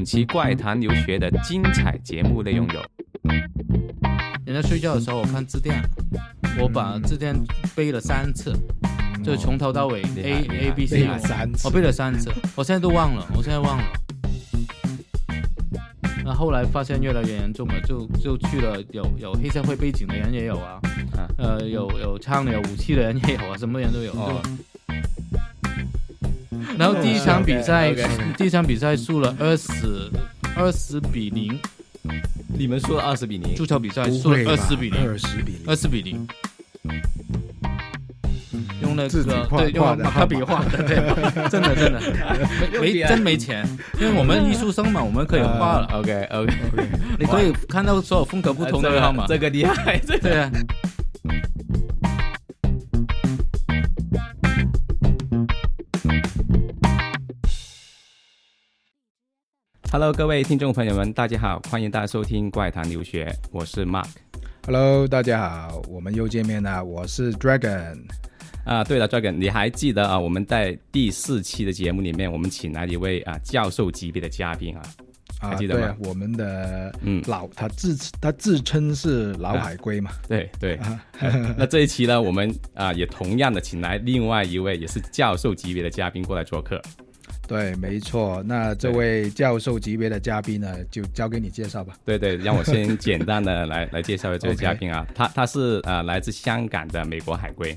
本期怪谈留学的精彩节目内容有：人家睡觉的时候，我看字典，我把字典背了三次，就从头到尾 A A B 背 C，了三次我背了三次，我现在都忘了，我现在忘了。那后来发现越来越严重了，就就去了有有黑社会背景的人也有啊，啊呃有有枪的有武器的人也有啊，什么人都有。哦就然后第一场比赛第一场比赛输了二十二十比零，你们输了二十比零。足，球比赛输了二十比零，二十比零。二，十比零，用那个对用马克笔画的，对，真的真的。没真没钱，因为我们艺术生嘛，我们可以画了，OK OK，你可以看到所有风格不同的号码，这个厉害，这个。对啊。Hello，各位听众朋友们，大家好，欢迎大家收听怪谈留学，我是 Mark。Hello，大家好，我们又见面了，我是 Dragon。啊，对了，Dragon，你还记得啊？我们在第四期的节目里面，我们请来了一位啊教授级别的嘉宾啊，啊，还记得吗对啊，我们的嗯老他自他自称是老海龟嘛，对对。那这一期呢，我们啊也同样的请来另外一位也是教授级别的嘉宾过来做客。对，没错。那这位教授级别的嘉宾呢，就交给你介绍吧。对对，让我先简单的来 来介绍这位嘉宾啊，他他是呃来自香港的美国海归，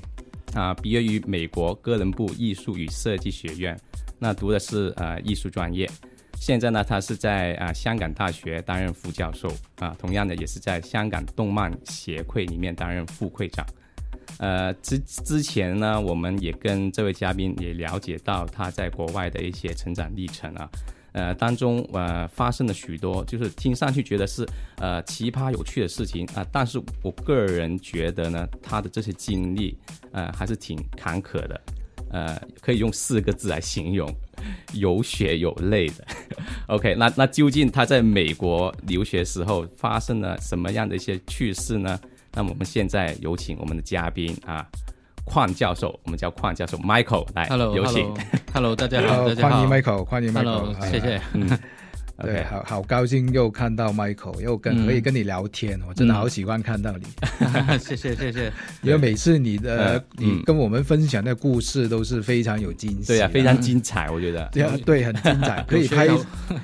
啊、毕业于美国哥伦布艺术与设计学院，那读的是呃艺术专业。现在呢，他是在啊、香港大学担任副教授啊、同样的也是在香港动漫协会里面担任副会长。呃，之之前呢，我们也跟这位嘉宾也了解到他在国外的一些成长历程啊，呃，当中呃发生了许多，就是听上去觉得是呃奇葩有趣的事情啊、但是我个人觉得呢，他的这些经历呃还是挺坎坷的，呃，可以用四个字来形容，有血有泪的。OK，那那究竟他在美国留学时候发生了什么样的一些趣事呢？那么我们现在有请我们的嘉宾啊，邝教授，我们叫邝教授 Michael 来 Hello 有请 Hello。大家好，好，大家好欢迎 Michael，欢迎哎谢谢。对好好高兴又看到 Michael，又跟嗯可以跟你聊天，我真的好喜欢看到你，谢 谢谢谢，因为每次你的呃你嗯。跟我们分享的故事都是非常有惊喜，对啊，非常精彩，我觉得。对啊，对，很精彩，可以拍，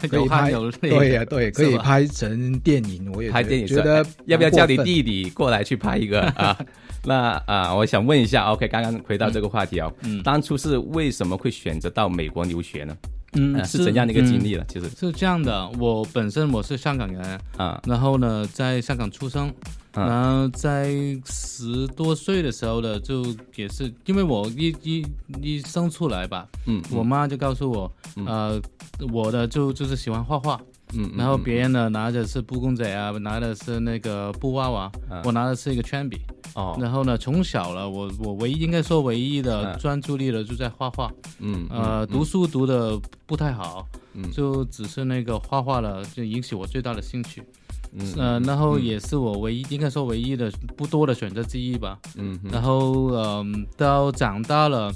可以拍，对呀，对，可以拍成电影，我也拍电影觉得要不要叫你？弟弟过来去拍一个？啊？那啊，我想问一下，OK，刚刚回到这个话题哦，嗯。当初是为什么会选择到美国留学呢？嗯呃是怎样的一个经历呢？其实。是这样的，我本身我是香港人，啊，然后呢，在香港出生，嗯。然后在十多岁的时候呢，就也是因为我一一一生出来吧，嗯，我妈就告诉我，呃，我的就就是喜欢画画，嗯，嗯然后别人呢拿的是布公仔啊，拿的是那个布娃娃，嗯。我拿的是一个铅笔，哦，然后呢，从小了，我我唯一应该说唯一的嗯。专注力了就在画画，嗯呃，读书读的不太好，嗯。就只是那个画画了，就引起我最大的兴趣。嗯呃，然后也是我唯一应该说唯一的不多的选择之一吧。嗯嗯。然后嗯、到长大了，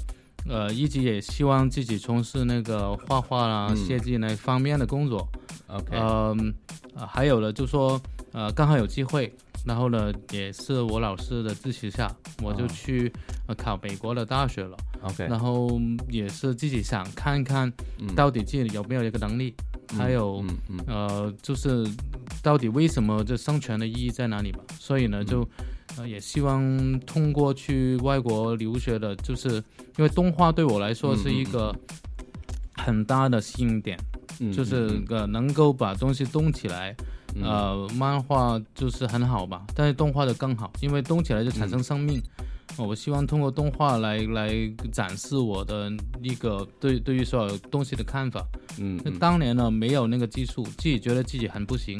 呃，一直也希望自己从事那个画画啦、嗯。设计那方面的工作。，OK，嗯、呃还有了就说呃刚好有机会，然后呢也是我老师的支持下，我就哦去、呃、考美国的大学了。OK，然后也是自己想看看嗯到底自己有没有一个能力，还有嗯嗯呃，就是到底为什么这生存的意义在哪里吧？所以呢，嗯就呃也希望通过去外国留学的，就是因为动画对我来说是一个很大的吸引点，嗯，就是呃能够把东西动起来。嗯呃，漫画就是很好吧，但是动画的更好，因为动起来就产生生命。呃我希望通过动画来来展示我的一个对对于所有东西的看法。那嗯那当年呢没有那个技术，自己觉得自己很不行，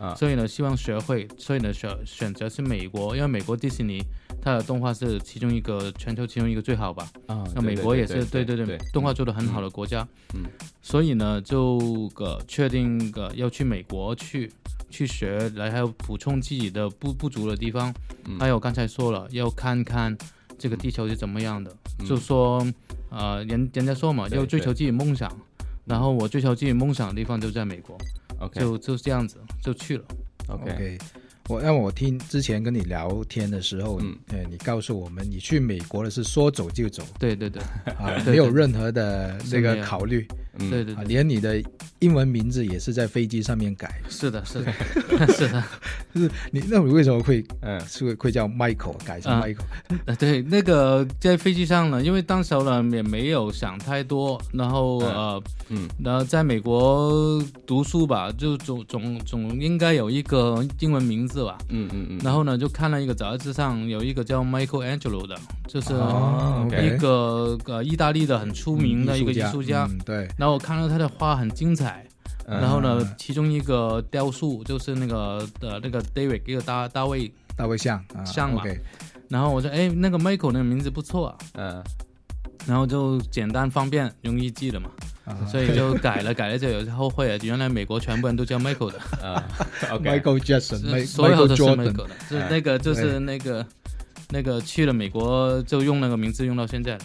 啊所以呢希望学会，所以呢选选择是美国，因为美国迪士尼它的动画是其中一个全球其中一个最好吧。啊，那美国也是对对对，动画做的很好的国家。嗯，所以呢就个确定个要去美国去去学，来还有补充自己的不不足的地方。嗯。还有刚才说了，要看看这个地球是怎么样的，嗯。就说呃人人家说嘛，要追求自己梦想。然后我追求自己梦想的地方就在美国，OK。就就这样子就去了。OK，OK，我让我听之前跟你聊天的时候，嗯。呃，你告诉我们你去美国的是说走就走。对对对。啊，没有任何的这个考虑对对对，连你的英文名字也是在飞机上面改。是的，是的，是的。就是你那你为什么会嗯是会叫 Michael 改成啊 Michael？、呃，对，那个在飞机上呢，因为当时呢也没有想太多，然后、嗯呃，嗯然后在美国读书吧，就总总总应该有一个英文名字吧。嗯嗯嗯，然后呢，就看了一个杂志上有一个叫 Michael Angelo 的，就是一个呃意大利的很出名的一个艺术家。嗯，对，然后我看到他的画很精彩，嗯。然后呢嗯，其中一个雕塑就是那个呃那个 David 一个大大卫，大卫像啊，像嘛然后我说哎那个 Michael 那个名字不错啊，嗯。然后就简单方便容易记了嘛，啊。所以就改了 改了就有些后悔了，原来美国全部人都叫 Michael 的，啊，OK，Michael Jackson，所有 Michael 都是 Jordan，Michael 的，是哎那个就是那个那个去了美国就用那个名字用到现在了。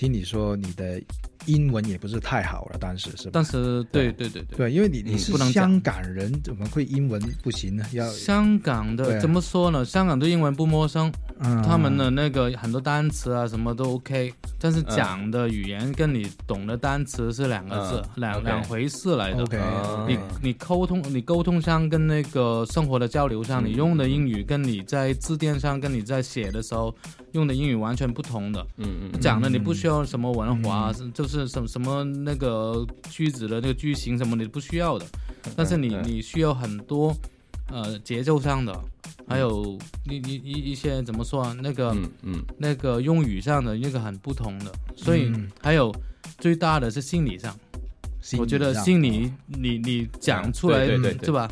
听你说你的英文也不是太好了，当时是吧？当时对对对对，对，因为你你嗯是不能香港人，怎么会英文不行呢？要香港的怎么说呢？香港对英文不陌生，嗯。他们的那个很多单词啊什么都 OK，但是嗯讲的语言跟你懂的单词是两个字，嗯。两两回事来的。OK，哦你你沟通你沟通上跟那个生活的交流上，嗯。你用的英语跟你在字典上跟你在写的时候用的英语完全不同的。嗯嗯讲的你不需要什么文化，是就是什么什么那个句子的那个句型什么你不需要的，但是你嗯。你需要很多呃节奏上的，还有一一一一些怎么说啊，那个、嗯嗯。那个用语上的那个很不同的，所以嗯。还有最大的是心理上，我觉得心理你你讲出来对对对对。是吧？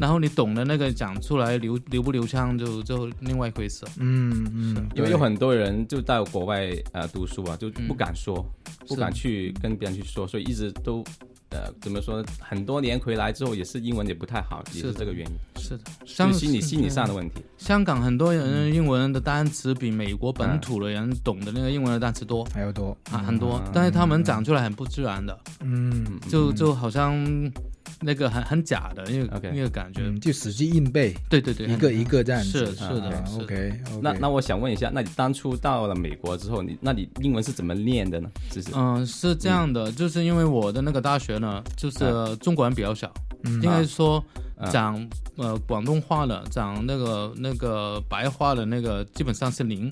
然后你懂的那个讲出来流流不流畅就就另外一回事。嗯嗯，因为有很多人就到国外呃读书啊，就嗯。不敢说，不敢去跟别人去说，所以一直都呃怎么说呢？很多年回来之后也是英文也不太好，也是的是这个原因，是的，就像是心理心理上的问题。香港很多人英文的单词比美国本土的人懂的那个英文的单词多。还要多啊，很多嗯，但是他们讲出来很不自然的，嗯嗯就就好像那个很很假的因为 OK 那个感觉。嗯，就死记硬背，对对对，一个一个这样子，是是的啊是的 OK，那那我想问一下，那你当初到了美国之后，你那你英文是怎么练的呢？就是嗯，是这样的，就是因为我的那个大学呢，就是中国人比较少，嗯应该说嗯。讲呃广东话的，讲那个那个白话的那个基本上是零。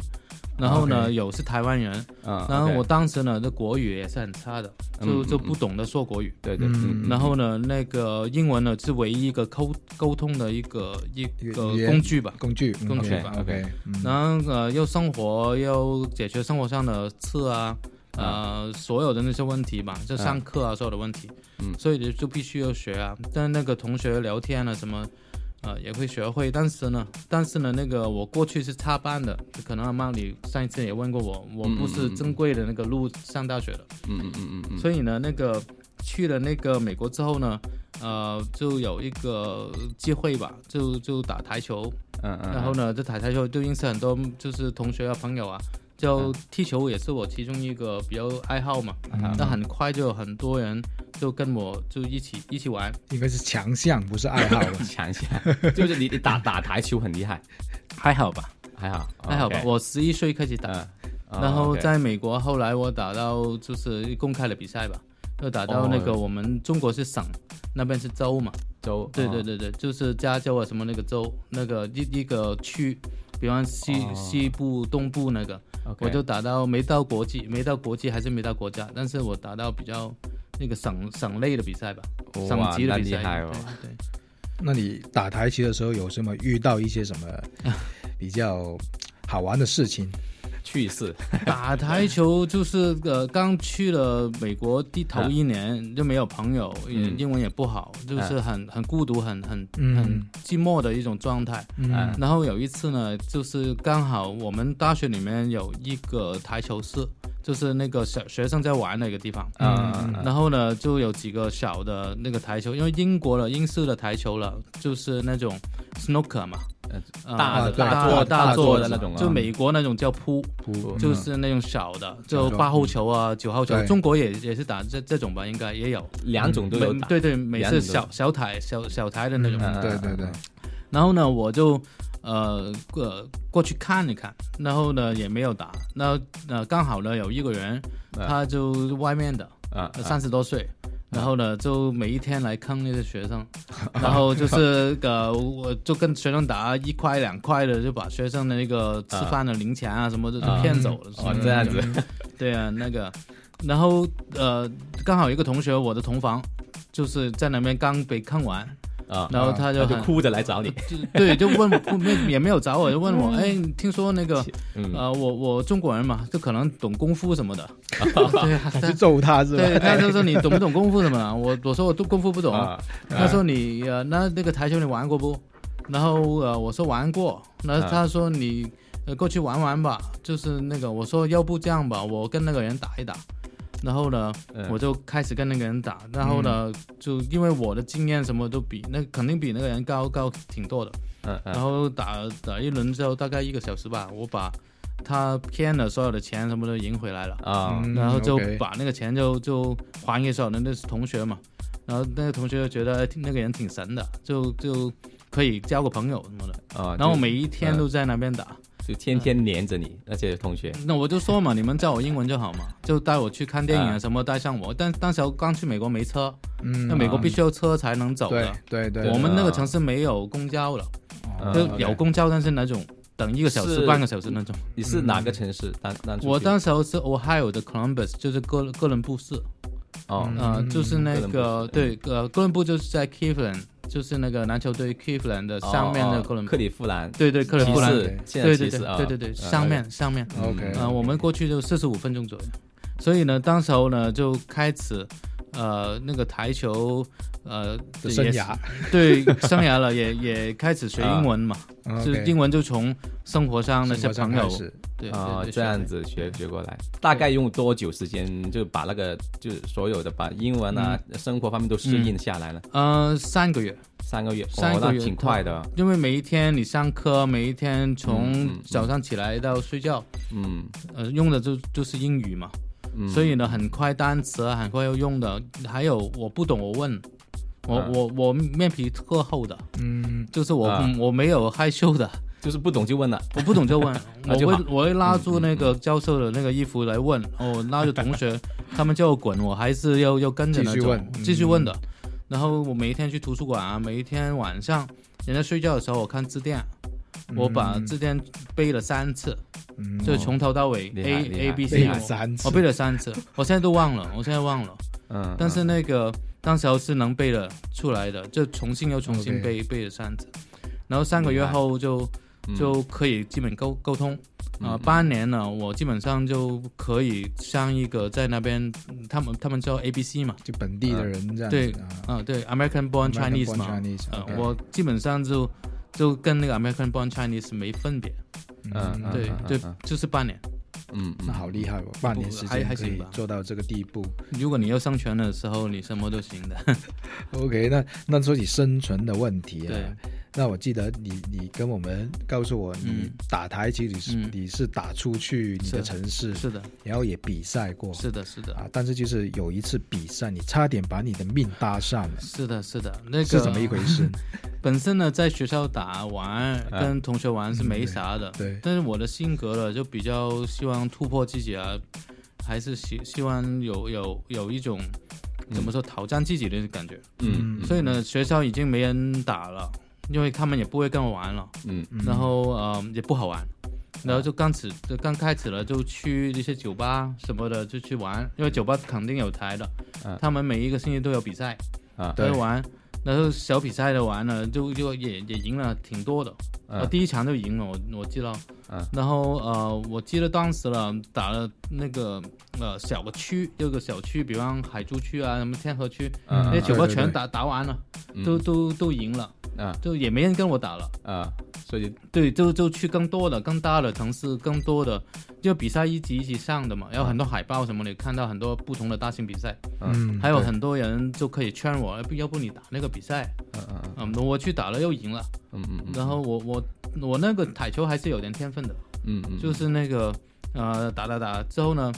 然后呢有是台湾人，嗯，然后我当时呢，这国语也是很差的，就嗯就不懂得说国语。对对，然后呢，那个英文呢是唯一一个沟沟通的一个一个工具吧。工具工具吧 OK，嗯。然后呃，又生活又解决生活上的事啊，呃，所有的那些问题吧，就上课啊，所有的问题，嗯所以就就必须要学啊。但那个同学聊天啊什么，呃，也会学会。但是呢，但是呢，那个我过去是插班的，可能阿妈你上一次也问过我，我不是正规的那个路上大学的。嗯嗯嗯嗯嗯，所以呢，那个去了那个美国之后呢，呃，就有一个机会吧，就就打台球，嗯嗯，然后呢，这打台球就认识很多就是同学啊朋友啊，就踢球也是我其中一个比较爱好嘛。嗯。那很快就有很多人就跟我就一起一起玩，应该是强项，不是爱好吧？强项，就是你你打打台球很厉害，还好吧，还好还好吧。我十一岁开始打，然后在美国后来我打到就是公开的比赛吧，就打到那个哦我们中国是省，那边是州嘛。州，哦，对对对对，就是加州啊什么那个州，那个一一个区，比方西、哦西部、东部那个我就打到没到国际，没到国际还是没到国家，但是我打到比较那个省省类的比赛吧，省级的比赛。厉害哦，对对那你打台球的时候有什么遇到一些什么比较好玩的事情？趣事，打台球就是呃，刚去了美国第头一年就没有朋友，英文也不好，就是很很孤独、很很嗯。很寂寞的一种状态。然后有一次呢，就是刚好我们大学里面有一个台球室，就是那个小学生在玩的一个地方。嗯嗯。然后呢，就有几个小的那个台球，因为英国的英式的台球了，就是那种 snooker 嘛，呃大的对大作大做的的那种啊。就美国那种叫扑，扑就是那种小的，就八号球啊、九号球，中国也也是打这这种吧，应该也有。两种都有打。对对，美两种。都有是小小台小小台的那种。嗯对对对，然后呢，我就呃过过去看一看，然后呢也没有打，那呃刚好呢有一个人，嗯。他就外面的啊，三十多岁。然后呢，就每一天来坑那些学生，然后就是呃，我就跟学生打一块两块的，就把学生的那个吃饭的零钱啊什么的就骗走了。哦这样子，对啊，那个，然后呃，刚好一个同学，我的同房，就是在那边刚被坑完，啊，然后他就他就哭着来找你。就对，就问不 没也没有找我，就问我，哎，你听说那个嗯，呃，我我中国人嘛，就可能懂功夫什么的，对啊，他去揍他是吧？对，他就说你懂不懂功夫什么的？我我说我都功夫不懂。啊他说你呃，那那个台球你玩过不？然后呃，我说玩过。那啊他说你呃过去玩玩吧，就是那个我说要不这样吧，我跟那个人打一打。然后呢，嗯。我就开始跟那个人打。然后呢，就因为我的经验什么都比那肯定比那个人高高挺多的。嗯嗯。然后打打一轮之后，大概一个小时吧，我把他骗了所有的钱什么都赢回来了。啊。嗯然后就把那个钱就就还给所有的那是同学嘛，然后那个同学就觉得哎那个人挺神的，就就可以交个朋友什么的，啊，然后每一天都在那边打，就天天黏着你那些同学。那我就说嘛，你们叫我英文就好嘛，就带我去看电影啊啊什么带上我，但当时我刚去美国没车，嗯，那美国必须要车才能走对的，对对，我们那个啊城市没有公交了，嗯就有公交，但是那种等一个小时半个小时那种。你是哪个城市？当当初去我当时候是 Ohio 的 Columbus，就是哥哥伦布市。哦呃，嗯就是那个对呃，哥伦布就是在 Cleveland，就是那个篮球队 Cleveland 的上面的哦哥伦布克，里夫兰。对对，克里骑夫兰，对对对对对对，嗯上面上面，OK 呃，我们过去就四十五分钟左右，所以呢，当时候呢就开始呃那个台球呃的生涯。对生涯了，也 也开始学英文嘛，就英文就从生活上那些生活上朋友开始。对啊，这样子学学过来，大概用多久时间就把那个就所有的把英文啊、生活方面都适应下来了？呃三个月。三个月，三个月。哦挺快的。因为每一天你上课，每一天从嗯嗯。早上起来到睡觉，嗯。呃，用的就就是英语嘛，嗯，所以呢，很快单词啊，很快要用的。还有我不懂，我问，我、啊。我我面皮特厚的，嗯。就是我、啊。我没有害羞的，就是不懂就问了。我不懂就问，我会我会拉住那个教授的那个衣服来问，哦，拉着同学，他们叫我滚，我还是要要跟着那种。继续问。继续问的。然后我每一天去图书馆啊，每一天晚上人家睡觉的时候，我看字典，我把字典背了三次，嗯就从头到尾 A A B 背 C，三次我背了三次，我现在都忘了，我现在忘了。嗯，但是那个当时候是能背的出来的，就重新又重新背背了三次，然后三个月后就嗯。就可以基本沟沟通。啊、嗯。八年了，我基本上就可以像一个在那边，嗯他们他们叫 A B C 嘛，就本地的人这样子对啊。啊、对，American born Chinese 嘛，Chinese，呃我基本上就就跟那个 American born Chinese 没分别，嗯对对就是半年。嗯嗯那好厉害哦，半年时还间可以还行吧做到这个地步。如果你要生存的时候，你什么都行的。OK，那那说起生存的问题啊对，那我记得你你跟我们告诉我，你嗯。打台其实你是、嗯。你是打出去你的城市，是的，然后也比赛过，是的，是的，啊，但是就是有一次比赛，你差点把你的命搭上了，是的，是的，那个是怎么一回事？本身呢，在学校打玩，啊。跟同学玩是没啥的。对，但是我的性格了，就比较希望突破自己啊，还是希希望有有有一种怎么说挑战自己的感觉。嗯嗯，所以呢，学校已经没人打了，因为他们也不会跟我玩了，嗯嗯然后呃也不好玩。然后就刚始就刚开始了，就去一些酒吧什么的就去玩，因为酒吧肯定有台的，嗯他们每一个星期都有比赛，啊都会玩。然后小比赛的玩了，就就也也赢了挺多的。啊，嗯第一场就赢了，我我记得。嗯。然后呃，我记得当时了打了那个呃小个区，有个小区，比方海珠区啊，什么天河区，嗯那些酒吧对对对。全打打完了，嗯。都都都赢了，啊就也没人跟我打了。啊，所以。对，就就去更多的、更大的城市，更多的，因为比赛一级一级上的嘛，有很多海报什么，你看到很多不同的大型比赛，嗯，还有很多人就可以劝我，要不要不你打那个比赛，嗯嗯嗯，我去打了又赢了，嗯嗯嗯，然后我我我那个台球还是有点天分的，嗯嗯，就是那个呃打打打之后呢，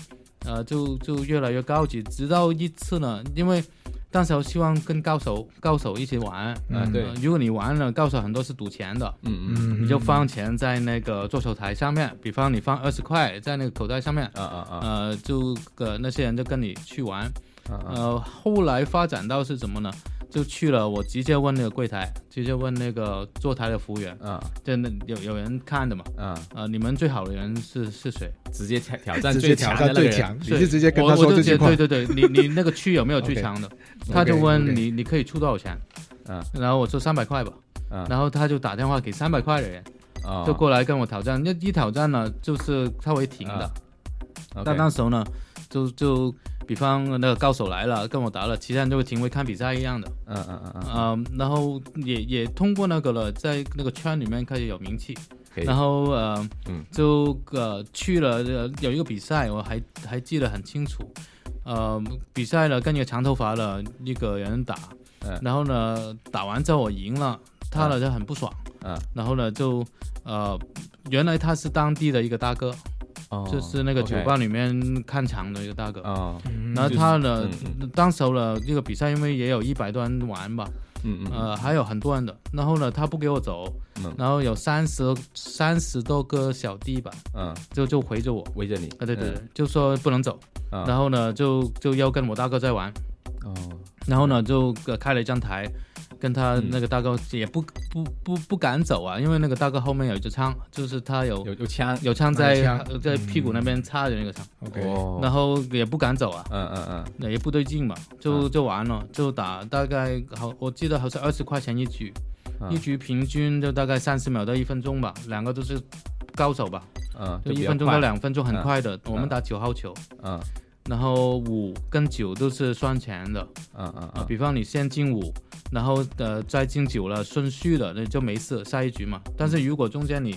呃就就越来越高级，直到一次呢，因为当时我希望跟高手高手一起玩，嗯对。呃如果你玩了，高手很多是赌钱的。嗯嗯。嗯，你就放钱在那个桌球台上面，比方你放二十块在那个口袋上面，啊啊啊。呃，就呃那些人就跟你去玩，啊啊。呃，后来发展到是什么呢？就去了，我直接问那个柜台，直接问那个坐台的服务员，啊就那有有人看的嘛？啊，呃，你们最好的人是是谁？直接挑挑战最挑战强的那个人最强，你对是直接跟我他说这句话我就觉得，对对对，你你那个区有没有最强的？他就问你你可以出多少钱？嗯然后我说三百块吧，嗯然后他就打电话给三百块的人，啊，就过来跟我挑战。那一挑战呢，就是他会停的啊。但那时候呢，就就比方那个高手来了跟我打了，其他人就会停，会看比赛一样的。嗯嗯嗯嗯，嗯，然后也也通过那个了，在那个圈里面开始有名气，然后呃，嗯。就呃去了呃有一个比赛，我还还记得很清楚，呃，比赛了跟一个长头发的一个人打，嗯。然后呢打完之后我赢了，他呢就很不爽，嗯。然后呢就呃原来他是当地的一个大哥，哦，就是那个酒吧里面看场的一个大哥，哦，嗯。然后他呢就是当时候了这个比赛，因为也有一百多人玩吧。嗯嗯呃，还有很多人的。然后呢，他不给我走，嗯。然后有三十三十多个小弟吧，嗯，就就围着我，围着你，啊，对对对，就说不能走。嗯，然后呢，就就要跟我大哥在玩，哦，然后呢，就呃开了一张台。跟他嗯。那个大哥也不不不不敢走啊，因为那个大哥后面有一支枪，就是他有有有枪，有枪在有枪。呃在屁股那边插着那个枪。然后也不敢走啊，嗯嗯嗯，那也不对劲嘛，就就完了，就打大概好，我记得好像二十块钱一局，嗯一局平均就大概三十秒到一分钟吧，两个都是高手吧，嗯，就一分钟到两分钟很嗯快的。我们嗯打九号球，嗯然后五跟九都是算钱的。啊，嗯嗯嗯，比方你先进五，然后呃再进九了，顺序的那就没事，下一局嘛。但是如果中间你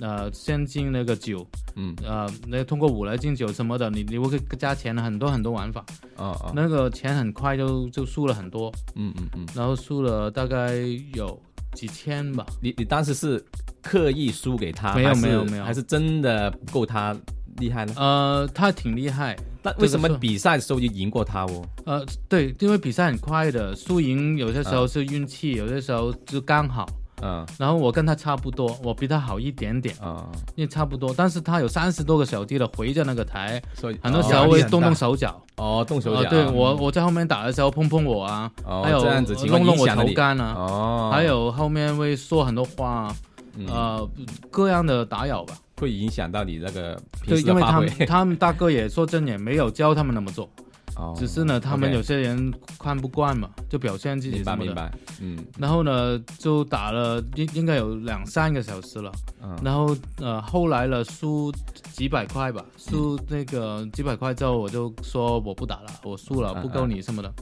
呃先进那个九，嗯。呃那通过五来进九什么的，你你会加钱很多很多玩法，哦哦，那个钱很快就就输了很多。嗯嗯嗯，然后输了大概有几千吧。你你当时是刻意输给他，没有没有没有。还是真的不够他厉害呢？呃，他挺厉害。但为什么比赛的时候就赢过他哦？呃，对，因为比赛很快的，输赢有些时候是运气，有些时候就刚好。嗯然后我跟他差不多，我比他好一点点，嗯，因为差不多。但是他有三十多个小弟的围着那个台，所以很多时哦候会动动手脚。哦动手脚，呃对我我在后面打的时候碰碰我啊，哦还有这样子弄弄我头杆啊，哦，还有后面会说很多话啊，嗯呃，各样的打扰吧。会影响到你那个平对，时的发挥因为他们 他们大哥也说真也没有教他们那么做，哦只是呢，他们 OK 有些人看不惯嘛，就表现自己什么的。明白明白，嗯。然后呢，就打了应应该有两三个小时了。嗯。然后呃，后来了输几百块吧，输那个几百块之后，我就说我不打了，我输了，嗯不够你什么的。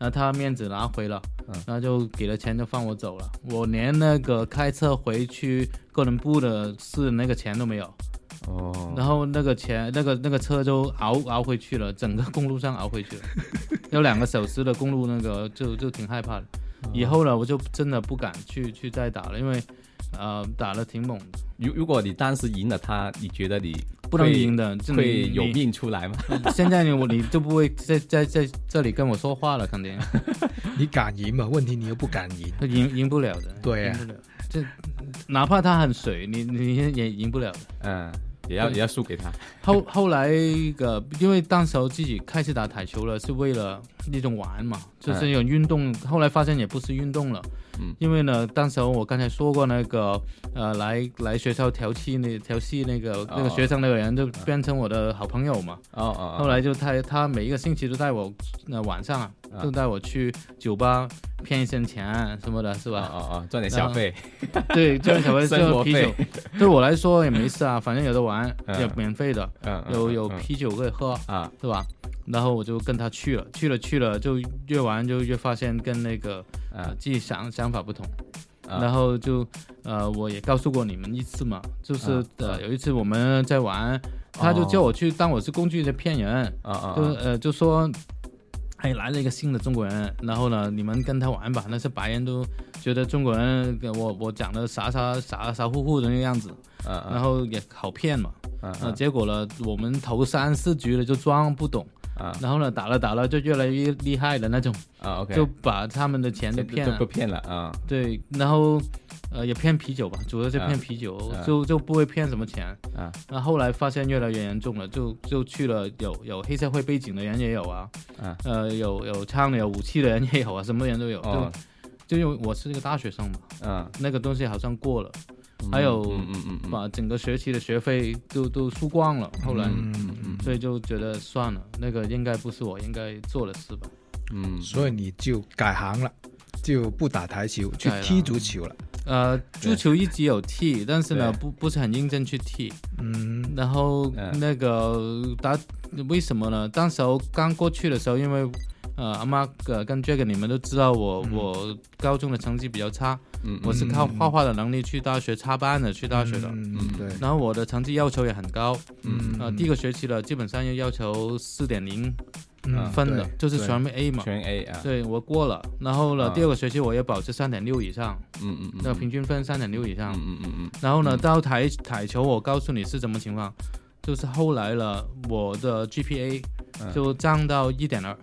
然后他面子拿回了，嗯然后就给了钱就放我走了。我连那个开车回去哥伦布的事那个钱都没有。哦，然后那个钱，那个那个车就熬熬回去了，整个公路上熬回去了，有两个小时的公路，那个就就挺害怕的。哦以后呢，我就真的不敢去去再打了，因为呃打的挺猛的，如如果你当时赢了他，你觉得你不能赢的，会有你命出来吗？现在你我你就不会在在在这里跟我说话了，肯定 你敢赢吗？问题你又不敢赢，赢赢不了的。对啊赢不了。这哪怕他很水，你你也赢不了的。嗯，也要也要输给他。后后来个，因为当时候自己开始打台球了，是为了那种玩嘛，就是一种运动。后来发现也不是运动了，嗯，因为呢，当时我刚才说过那个呃，来来学校调戏那调戏那个、那个学生那个人，就变成我的好朋友嘛。哦哦，哦。后来就他他每一个星期都带我，呃晚上啊，啊。就带我去酒吧骗一些钱什么的，是哦吧？哦哦，赚点小费。对，赚点小费 生啤酒，对我来说也没事啊，反正有的玩，嗯。也免费的。有有嗯。啤酒可以喝，啊，是吧？然后我就跟他去了，去了去了，就越玩就越发现跟那个自己想想法不同，啊。然后就呃我也告诉过你们一次嘛，就是、啊呃啊。有一次我们在玩，他就叫我去当我是工具在骗人，啊啊，就呃就说哎，来了一个新的中国人，然后呢，你们跟他玩吧。那些白人都觉得中国人我我讲的傻傻傻傻乎乎的那个样子，嗯然后也好骗嘛。嗯呃，结果呢，我们头三四局了就装不懂，啊。然后呢，打了打了就越来越厉害的那种，啊，OK，就把他们的钱都骗了。都。骗了啊，对，然后呃也骗啤酒吧，主要是骗啊啤酒，啊。就就不会骗什么钱。啊。那后来发现越来越严重了，就就去了有有黑社会背景的人也有啊，啊。呃有有枪的有武器的人也有啊，什么人都有。哦。就就因为我是一个大学生嘛，嗯，那个东西好像过了，还有嗯嗯。把整个学期的学费都都输光了。后来，嗯嗯嗯所以就觉得算了，那个应该不是我应该做的事吧。嗯，所以你就改行了，就不打台球，去踢足球了。呃，足球一直有踢，但是呢，不不是很认真去踢。嗯然后嗯那个打为什么呢？当时候刚过去的时候，因为呃阿妈呃跟 Jack 你们都知道我、我高中的成绩比较差，嗯我是靠画画的能力去大学插班的，去大学的。嗯对，然后我的成绩要求也很高，嗯呃，第一个学期了，基本上要要求四点零嗯分的，对就是全部 A 嘛。全 A 啊，对我过了，然后呢，啊。第二个学期我也保持三点六以上，嗯嗯嗯，那平均分三点六以上。嗯嗯嗯嗯。然后呢，嗯。到台台球，我告诉你是什么情况，就是后来了，我的 GPA 嗯就降到一点二，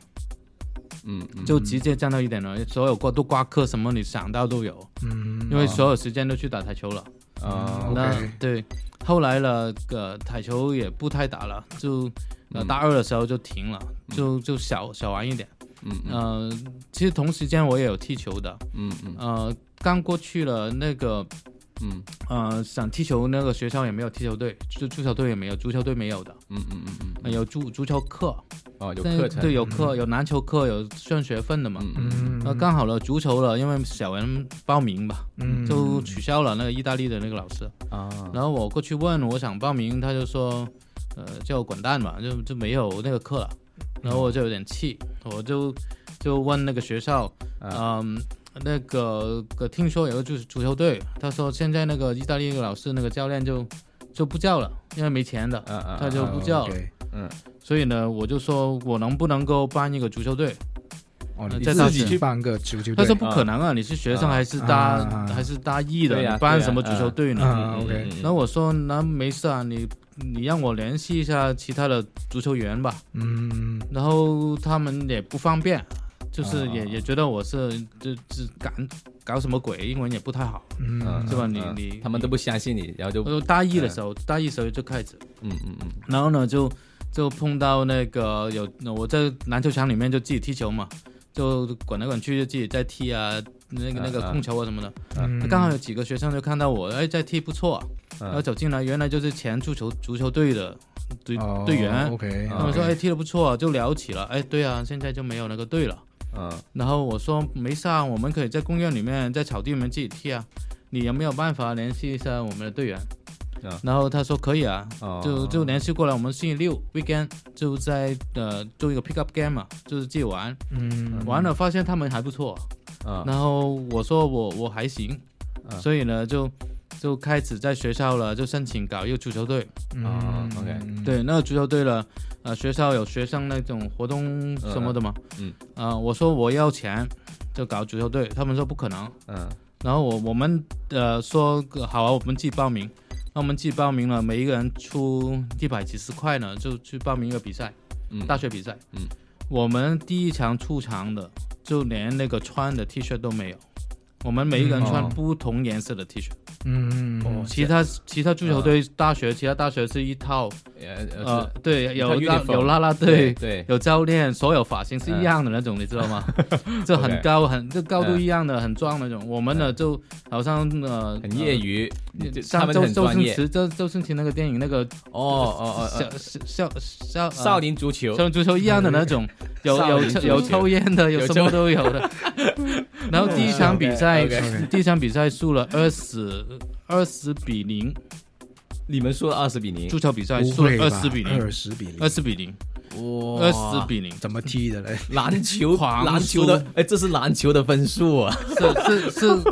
嗯嗯，就直接降到一点了，所有挂都挂科，什么你想到都有，嗯因为所有时间都去打台球了。啊嗯那对，后来了，呃，台球也不太打了，就呃嗯。大二的时候就停了，就就小小玩一点。嗯嗯。呃，其实同时间我也有踢球的，嗯嗯。呃，刚过去了那个嗯。呃想踢球，那个学校也没有踢球队，就足球队也没有，足球队没有的，嗯嗯嗯嗯。有足足球课，哦，有课程，对，有课，有篮球课，有算学分的嘛。嗯嗯嗯。呃，刚好了，足球了，因为小人报名吧，嗯。就取消了那个意大利的那个老师。啊，然后我过去问，我想报名，他就说，呃，叫我滚蛋吧，就就没有那个课了。然后我就有点气，我就就问那个学校，啊。嗯，那个个听说有个足足球队，他说现在那个意大利那个老师那个教练就就不叫了，因为没钱的，嗯嗯，他就不叫嗯所以呢，我就说我能不能够办一个足球队？哦，你自己去办个足球队他说不可能啊，你是学生啊还是大、啊还是大一的，对呀你办什么足球队呢？啊，OK 然后我说那没事啊，你你让我联系一下其他的足球员吧。嗯然后他们也不方便，就是也、啊也觉得我是就就敢搞什么鬼，英文也不太好。嗯是吧你嗯你他们都不相信你，然后就大一的时候，大一时候就开始，嗯嗯嗯然后呢就就碰到那个有我在篮球场里面就自己踢球嘛，就滚来滚去就自己在踢啊，那个那个控球啊什么的。嗯刚好有几个学生就看到我，哎，在踢不错，然后嗯走进来，原来就是前足球足球队的队哦队员。OK，他们说，哎，踢的不错，就聊起了。哎，对啊，现在就没有那个队了。嗯然后我说没事啊，我们可以在公园里面，在草地里面自己踢啊。你有没有办法联系一下我们的队员？嗯然后他说可以啊，哦就就联系过来。我们星期六 weekend 就在呃做一个 pick up game 嘛，就是自己玩。嗯玩了发现他们还不错，嗯然后我说我我还行，嗯所以呢就就开始在学校了，就申请搞一个足球队。嗯，OK 对，那个足球队了，呃，学校有学生那种活动什么的嘛，嗯。呃，我说我要钱，就搞足球队，他们说不可能，嗯。然后我我们呃说好啊，我们自己报名，那我们自己报名了，每一个人出一百几十块呢，就去报名一个比赛，嗯大学比赛，嗯，我们第一场出场的就连那个穿的 T 恤都没有。我们每一个人穿不同颜色的 T 恤，嗯哦其他其他足球队大学，其他大学是一套，呃呃，对，有有啦啦队，对有教练，所有发型是一样的那种，你知道吗？就很高，很就高度一样的，很壮那种。我们呢就好像呃很业，余，像周。星驰周周星驰那个电影那个哦哦哦小哦，小小少少林足球。少林足球一样的那种，有 有有抽烟的，有有什么都有的。然后第一场比赛 OK，OK，第一场比赛输了二十二十比零，你们输了二十比零。足，球比赛输了二十比零。二，十比零。二，十比零，哇。二十比零。怎么踢的嘞？篮球狂篮球的，哎，这是篮球的分数啊！是是是，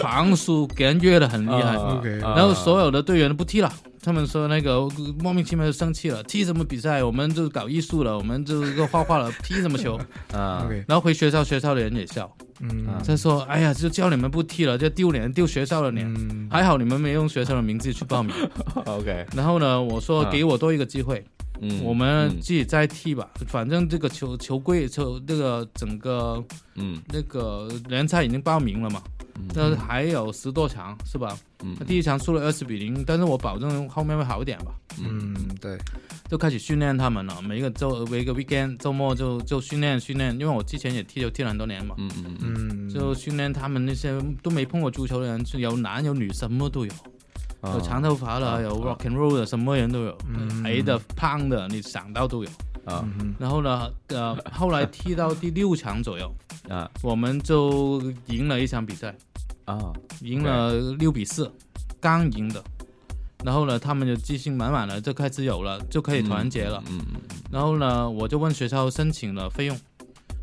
狂输，给人虐的很厉害。啊 OK 啊。然后所有的队员都不踢了，他们说那个莫名其妙就生气了，踢什么比赛？我们就搞艺术了，我们就个画画了，踢什么球？啊 OK，然后回学校，学校的人也笑，嗯啊他说：“哎呀，就叫你们不踢了，就丢脸，丢学校的脸。嗯还好你们没用学校的名字去报名。OK，然后呢，我说啊给我多一个机会，嗯，我们嗯自己再踢吧。反正这个球球规球这个整个嗯那个联赛已经报名了嘛，嗯那还有十多场是吧？嗯那第一场输了二十比零，但是我保证后面会好一点吧。嗯，对，就开始训练他们了，每一个周每一个 weekend 周末就就训练训练，因为我之前也踢球踢了很多年嘛，嗯嗯嗯。嗯，就训练他们那些都没碰过足球的人，就有男有女，什么都有，嗯，有长头发的，啊有啊。rock and roll 的，什么人都有，嗯。矮的、胖的，你想到都有。啊。嗯然后呢，呃，后来踢到第六场左右，啊。我们就赢了一场比赛，啊。赢了六比四，刚赢的。然后呢，他们就自信满满了，就开始有了，就可以团结了。嗯嗯然后呢，我就问学校申请了费用，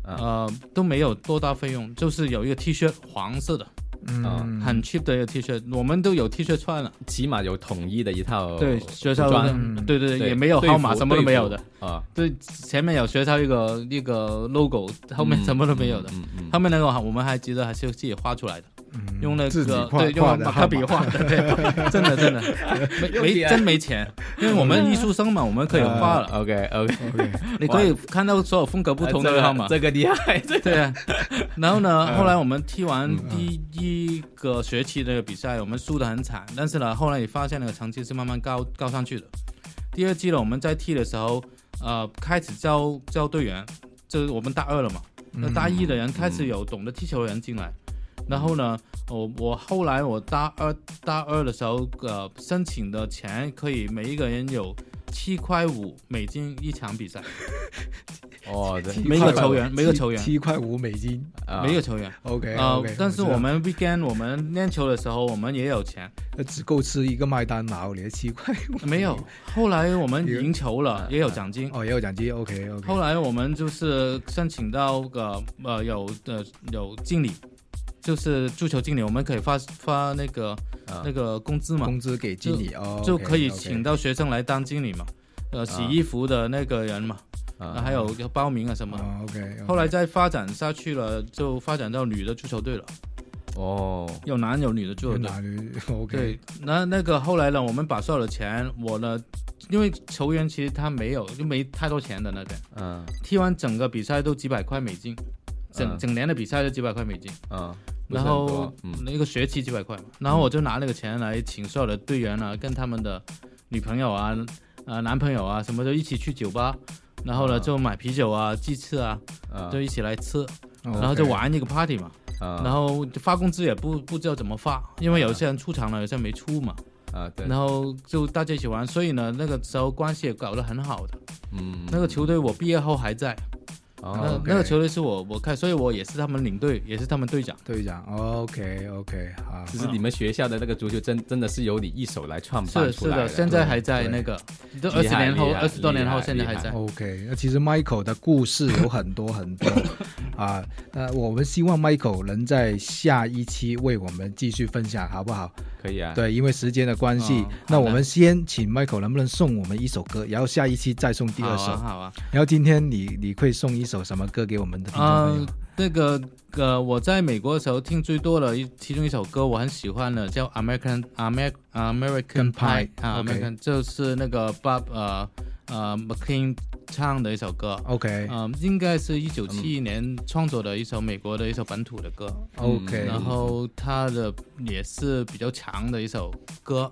啊。呃，都没有多大费用，就是有一个 T 恤，黄色的，嗯，很 cheap 的一个 T 恤，我们都有 T 恤穿了。起码有统一的一套对，学校的嗯对对对，也没有号码，什么都没有的。服啊，对，前面有学校一个一个 logo，后面嗯什么都没有的。嗯嗯后面那个我们还记得还是自己画出来的，嗯。用那个对用马克笔画的，对，真的真的。没没真没钱，因为我们艺术生嘛，我们可以画了，OK OK，OK，你可以看到所有风格不同的号码。这个厉害，对啊，然后呢，后来我们踢完嗯第一个学期的那个比赛，我们输的很惨，但是呢，后来也发现那个成绩是慢慢高高上去的。第二季呢，我们在踢的时候，呃，开始教教队员，就是我们大二了嘛，那大一的人开始有懂得踢球的人进来，然后呢，我我后来我大二大二的时候，呃，申请的钱可以每一个人有七块五美金一场比赛，哦，对。每个球员每个球员。七块五美金。啊。每一个球员。，OK，啊但是我们 weekend 我们练球的时候，我们也有钱，只够吃一个麦当劳，你的七块五没有。后来我们赢球了，也有奖金。哦，也有奖金，OK OK，后来我们就是申请到个呃有呃有经理，就是足球经理，我们可以发发那个啊。那个工资嘛，工资给经理哦，就可以请到学生来当经理嘛。呃，洗衣服的那个人嘛，啊还有报名啊什么，OK，后来再发展下去了，就发展到女的足球队了，哦，有男有女的足球队。OK，对，那那个后来呢，我们把所有的钱，我呢，因为球员其实他没有就没太多钱的那边，嗯踢完整个比赛都几百块美金，整、嗯整年的比赛都几百块美金，啊，然后很多嗯。那个学期几百块。嘛，然后我就拿那个钱来请所有的队员啊，跟他们的女朋友啊、啊男朋友啊什么的一起去酒吧，然后呢啊。就买啤酒啊、鸡翅啊，啊。就一起来吃，然然后就玩一个 party 嘛，啊。然后发工资也不不知道怎么发，因为有些人出场了，有些人没出嘛。啊对，然后就大家一起玩，所以呢，那个时候关系也搞得很好的。嗯。那个球队我毕业后还在，那那个球队是我我看，所以我也是他们领队，也是他们队长。队长，OK OK，好，就是你们学校的那个足球真真的是由你一手来创办出来是是的，现在还在那个，都二十年后，二十多年后，现在还在。OK，那其实 Michael 的故事有很多很多 啊，那我们希望 Michael 能在下一期为我们继续分享，好不好？可以啊，对，因为时间的关系，哦那我们先请 Michael 能不能送我们一首歌，然后下一期再送第二首，啊，好啊。然后今天你你会送一首什么歌给我们的听众朋呃友？，那个呃，我在美国的时候听最多的一其中一首歌，我很喜欢的，叫 American American American Pie 啊，American 就是那个 Bob 呃呃 McLean 唱的一首歌。OK 嗯，应该是一九七一年创作的一首美国的一首本土的歌，OK，然后它的也是比较长的一首歌，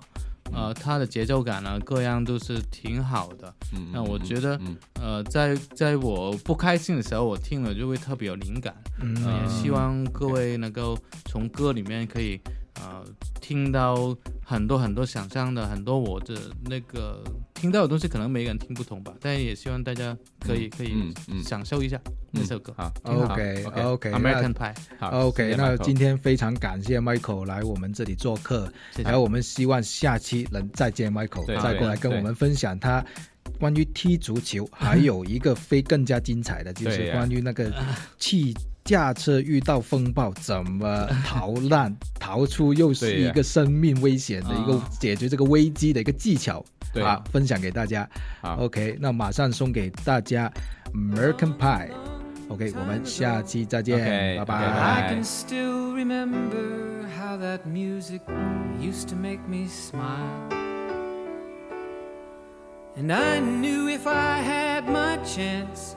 呃，它的节奏感呢各样都是挺好的，嗯，那我嗯觉得嗯呃，在在我不开心的时候，我听了就会特别有灵感，嗯呃也希望各位能够从歌里面可以呃听到很多很多想象的很多我的那个听到的东西，可能每个人听不同吧，但也希望大家可以可以享受一下那首歌。好 OK OK OK，American Pie，好 OK，那今天非常感谢 Michael 来我们这里做客，谢谢。还有我们希望下期能再见 Michael，对再过来跟我们分享他关于踢足球，还有一个非更加精彩的，就是关于那个 气驾车遇到风暴怎么逃难，逃出又是一个生命危险的一个啊解决这个危机的一个技巧对啊，分享给大家。OK，那马上送给大家 American Pie。OK，我们下期再见拜拜。I can still remember how that music used to make me smile. And I knew if I had my chance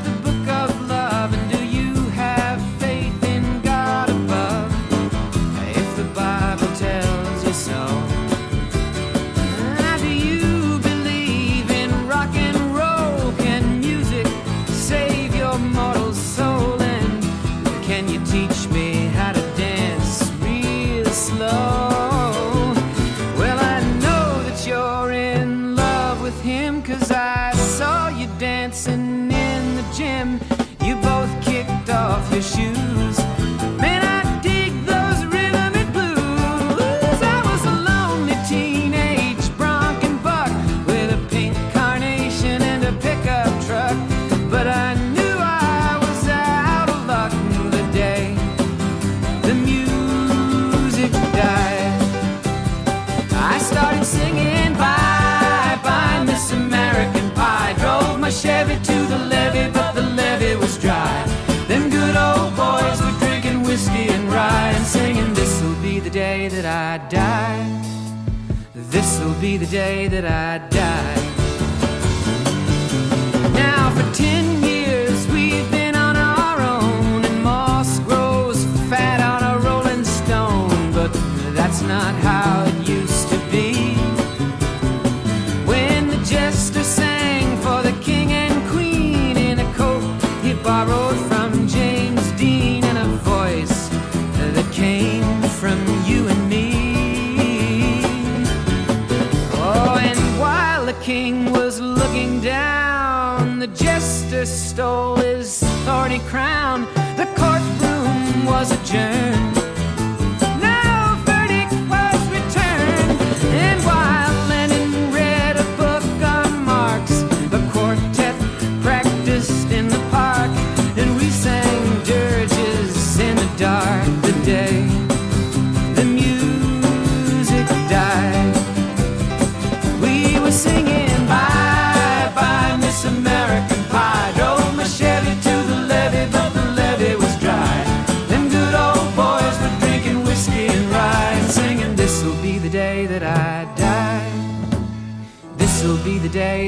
your shoes. Die. This'll be the day that I die. door.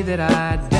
That I